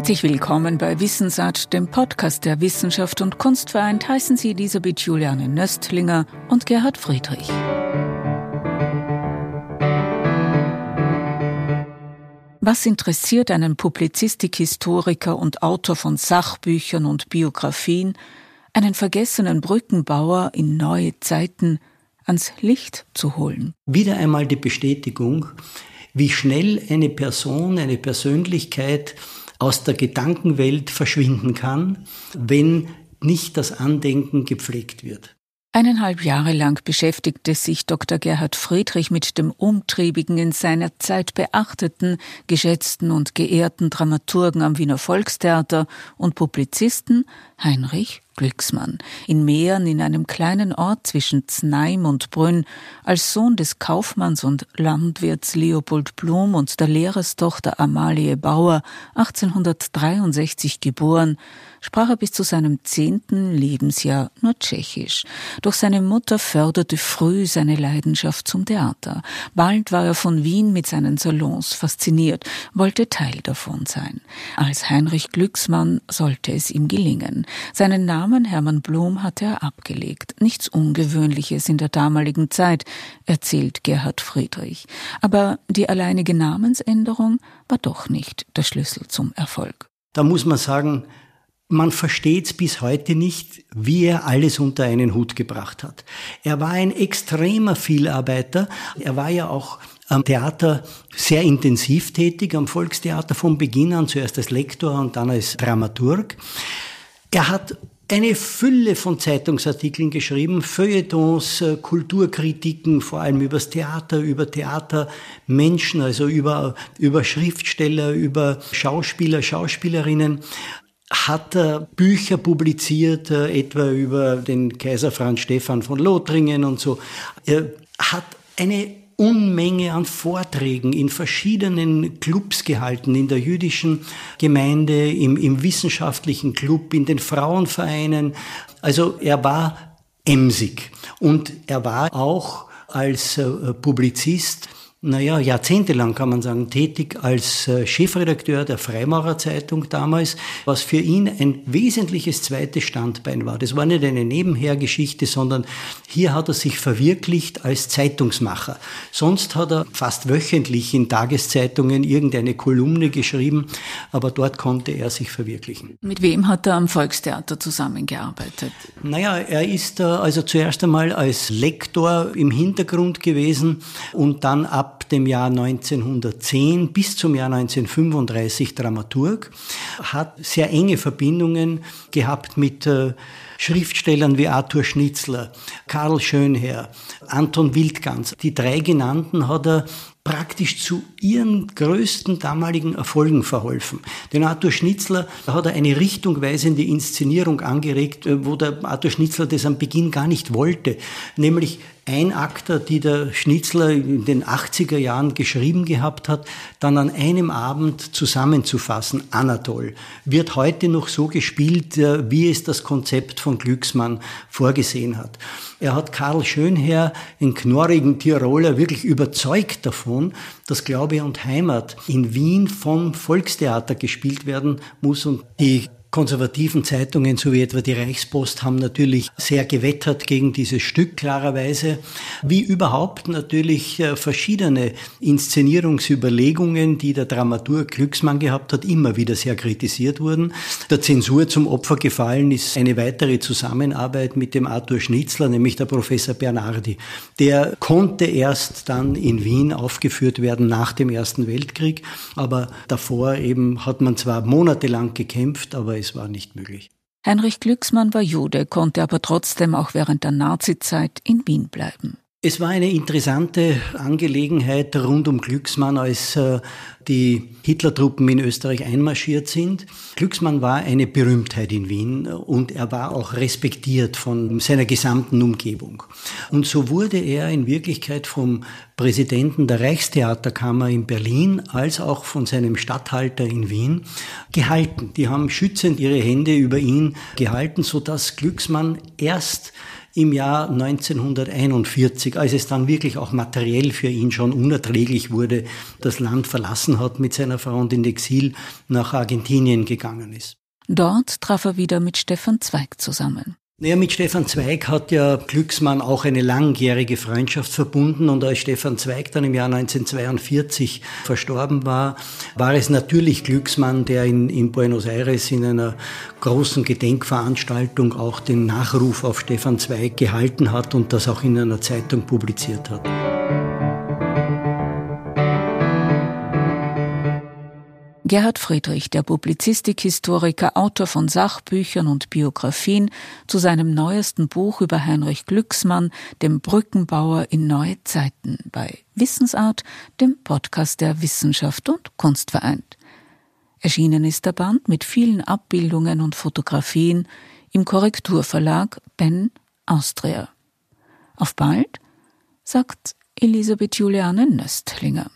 Herzlich willkommen bei Wissensart, dem Podcast der Wissenschaft und Kunst vereint. Heißen Sie Elisabeth Juliane Nöstlinger und Gerhard Friedrich. Was interessiert einen Publizistikhistoriker und Autor von Sachbüchern und Biografien, einen vergessenen Brückenbauer in neue Zeiten ans Licht zu holen? Wieder einmal die Bestätigung, wie schnell eine Person, eine Persönlichkeit aus der Gedankenwelt verschwinden kann, wenn nicht das Andenken gepflegt wird. Eineinhalb Jahre lang beschäftigte sich Dr. Gerhard Friedrich mit dem umtriebigen, in seiner Zeit beachteten, geschätzten und geehrten Dramaturgen am Wiener Volkstheater und Publizisten Heinrich Glücksmann. In Mähren in einem kleinen Ort zwischen Znaim und Brünn, als Sohn des Kaufmanns und Landwirts Leopold Blum und der Lehrerstochter Amalie Bauer, 1863 geboren, sprach er bis zu seinem zehnten Lebensjahr nur Tschechisch. Doch seine Mutter förderte früh seine Leidenschaft zum Theater. Bald war er von Wien mit seinen Salons fasziniert, wollte Teil davon sein. Als Heinrich Glücksmann sollte es ihm gelingen. Seinen Namen Hermann Blum hatte er abgelegt. Nichts Ungewöhnliches in der damaligen Zeit, erzählt Gerhard Friedrich. Aber die alleinige Namensänderung war doch nicht der Schlüssel zum Erfolg. Da muss man sagen, man versteht bis heute nicht, wie er alles unter einen Hut gebracht hat. Er war ein extremer Vielarbeiter. Er war ja auch am Theater sehr intensiv tätig, am Volkstheater von Beginn an, zuerst als Lektor und dann als Dramaturg. Er hat eine Fülle von Zeitungsartikeln geschrieben, Feuilletons, äh, Kulturkritiken, vor allem übers Theater, über Theatermenschen, also über, über Schriftsteller, über Schauspieler, Schauspielerinnen hat er Bücher publiziert, äh, etwa über den Kaiser Franz Stephan von Lothringen und so. Hat eine Unmenge an Vorträgen in verschiedenen Clubs gehalten, in der jüdischen Gemeinde, im, im wissenschaftlichen Club, in den Frauenvereinen. Also er war emsig und er war auch als äh, Publizist naja, jahrzehntelang kann man sagen, tätig als äh, Chefredakteur der Freimaurerzeitung damals, was für ihn ein wesentliches zweites Standbein war. Das war nicht eine Nebenhergeschichte, sondern hier hat er sich verwirklicht als Zeitungsmacher. Sonst hat er fast wöchentlich in Tageszeitungen irgendeine Kolumne geschrieben, aber dort konnte er sich verwirklichen. Mit wem hat er am Volkstheater zusammengearbeitet? Naja, er ist also zuerst einmal als Lektor im Hintergrund gewesen und dann ab ab dem Jahr 1910 bis zum Jahr 1935 Dramaturg, hat sehr enge Verbindungen gehabt mit äh, Schriftstellern wie Arthur Schnitzler, Karl Schönherr, Anton Wildgans. Die drei genannten hat er praktisch zu ihren größten damaligen Erfolgen verholfen. Den Arthur Schnitzler hat er eine richtungweisende Inszenierung angeregt, äh, wo der Arthur Schnitzler das am Beginn gar nicht wollte, nämlich Einakter, die der Schnitzler in den 80er Jahren geschrieben gehabt hat, dann an einem Abend zusammenzufassen, Anatol, wird heute noch so gespielt, äh, wie es das Konzept von Glücksmann vorgesehen hat. Er hat Karl Schönherr, den knorrigen Tiroler, wirklich überzeugt davon, dass Glaube und Heimat in Wien vom Volkstheater gespielt werden muss und die konservativen Zeitungen, so wie etwa die Reichspost, haben natürlich sehr gewettert gegen dieses Stück, klarerweise. Wie überhaupt natürlich äh, verschiedene Inszenierungsüberlegungen, die der Dramaturg Glücksmann gehabt hat, immer wieder sehr kritisiert wurden. Der Zensur zum Opfer gefallen ist eine weitere Zusammenarbeit mit dem Arthur Schnitzler, nämlich der Professor Bernardi. Der konnte erst dann in Wien aufgeführt werden nach dem Ersten Weltkrieg, aber davor eben hat man zwar monatelang gekämpft, aber es war nicht möglich. Heinrich Glücksmann war Jude, konnte aber trotzdem auch während der Nazizeit in Wien bleiben. Es war eine interessante Angelegenheit rund um Glücksmann, als äh, die Hitlertruppen in Österreich einmarschiert sind. Glücksmann war eine Berühmtheit in Wien und er war auch respektiert von seiner gesamten Umgebung. Und so wurde er in Wirklichkeit vom Präsidenten der Reichstheaterkammer in Berlin als auch von seinem Statthalter in Wien gehalten. Die haben schützend ihre Hände über ihn gehalten, sodass Glücksmann erst im Jahr 1941, als es dann wirklich auch materiell für ihn schon unerträglich wurde, das Land verlassen hat mit seiner Frau und in Exil nach Argentinien gegangen ist. Dort traf er wieder mit Stefan Zweig zusammen. Naja, mit Stefan Zweig hat ja Glücksmann auch eine langjährige Freundschaft verbunden und als Stefan Zweig dann im Jahr 1942 verstorben war, war es natürlich Glücksmann, der in, in Buenos Aires in einer großen Gedenkveranstaltung auch den Nachruf auf Stefan Zweig gehalten hat und das auch in einer Zeitung publiziert hat. Gerhard Friedrich, der Publizistikhistoriker, Autor von Sachbüchern und Biografien, zu seinem neuesten Buch über Heinrich Glücksmann, dem Brückenbauer in neue Zeiten, bei Wissensart, dem Podcast der Wissenschaft und Kunst vereint. Erschienen ist der Band mit vielen Abbildungen und Fotografien im Korrekturverlag Ben Austria. Auf bald, sagt Elisabeth Juliane Nöstlinger.